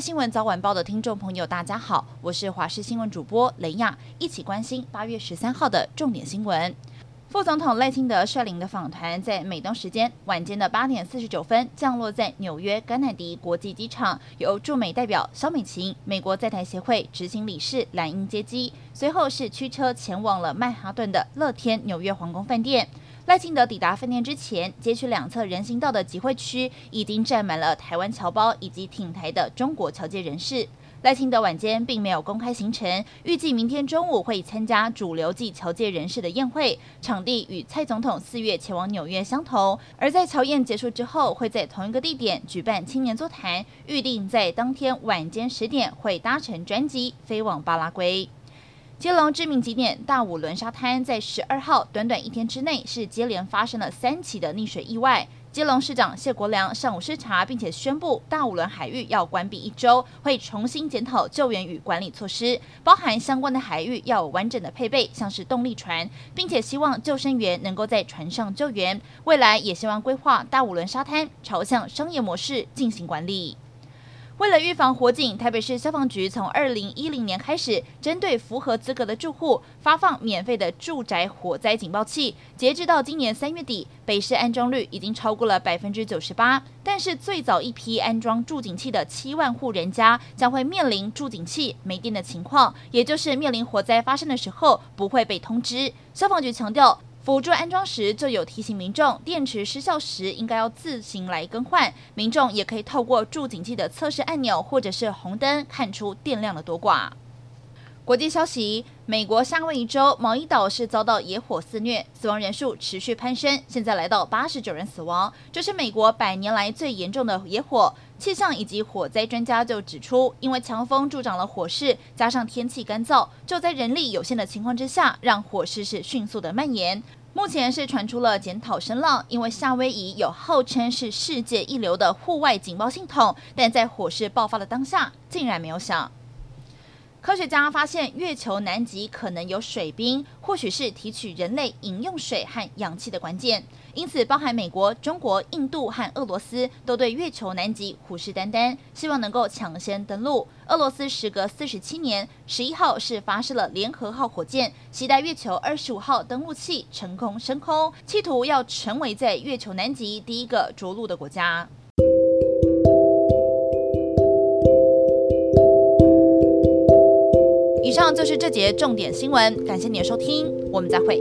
新闻早晚报的听众朋友，大家好，我是华视新闻主播雷亚，一起关心八月十三号的重点新闻。副总统赖清德率领的访团在美东时间晚间的八点四十九分降落在纽约甘乃迪国际机场，由驻美代表萧美琴、美国在台协会执行理事蓝英接机，随后是驱车前往了曼哈顿的乐天纽约皇宫饭店。赖清德抵达饭店之前，街区两侧人行道的集会区已经站满了台湾侨胞以及挺台的中国侨界人士。赖清德晚间并没有公开行程，预计明天中午会参加主流暨侨界人士的宴会，场地与蔡总统四月前往纽约相同。而在侨宴结束之后，会在同一个地点举办青年座谈，预定在当天晚间十点会搭乘专机飞往巴拉圭。基隆知名景点大武轮沙滩在十二号短短一天之内是接连发生了三起的溺水意外。基隆市长谢国梁上午视察，并且宣布大武轮海域要关闭一周，会重新检讨救援与管理措施，包含相关的海域要有完整的配备，像是动力船，并且希望救生员能够在船上救援。未来也希望规划大武轮沙滩朝向商业模式进行管理。为了预防火警，台北市消防局从二零一零年开始，针对符合资格的住户发放免费的住宅火灾警报器。截至到今年三月底，北市安装率已经超过了百分之九十八。但是最早一批安装助警器的七万户人家，将会面临助警器没电的情况，也就是面临火灾发生的时候不会被通知。消防局强调。辅助安装时就有提醒民众，电池失效时应该要自行来更换。民众也可以透过助警器的测试按钮或者是红灯看出电量的多寡。国际消息：美国夏威夷州毛伊岛是遭到野火肆虐，死亡人数持续攀升，现在来到八十九人死亡，这是美国百年来最严重的野火。气象以及火灾专家就指出，因为强风助长了火势，加上天气干燥，就在人力有限的情况之下，让火势是迅速的蔓延。目前是传出了检讨声浪，因为夏威夷有号称是世界一流的户外警报系统，但在火势爆发的当下，竟然没有响。科学家发现月球南极可能有水冰，或许是提取人类饮用水和氧气的关键。因此，包含美国、中国、印度和俄罗斯都对月球南极虎视眈眈，希望能够抢先登陆。俄罗斯时隔四十七年，十一号是发射了联合号火箭，携带月球二十五号登陆器成功升空，企图要成为在月球南极第一个着陆的国家。以上就是这节重点新闻，感谢你的收听，我们再会。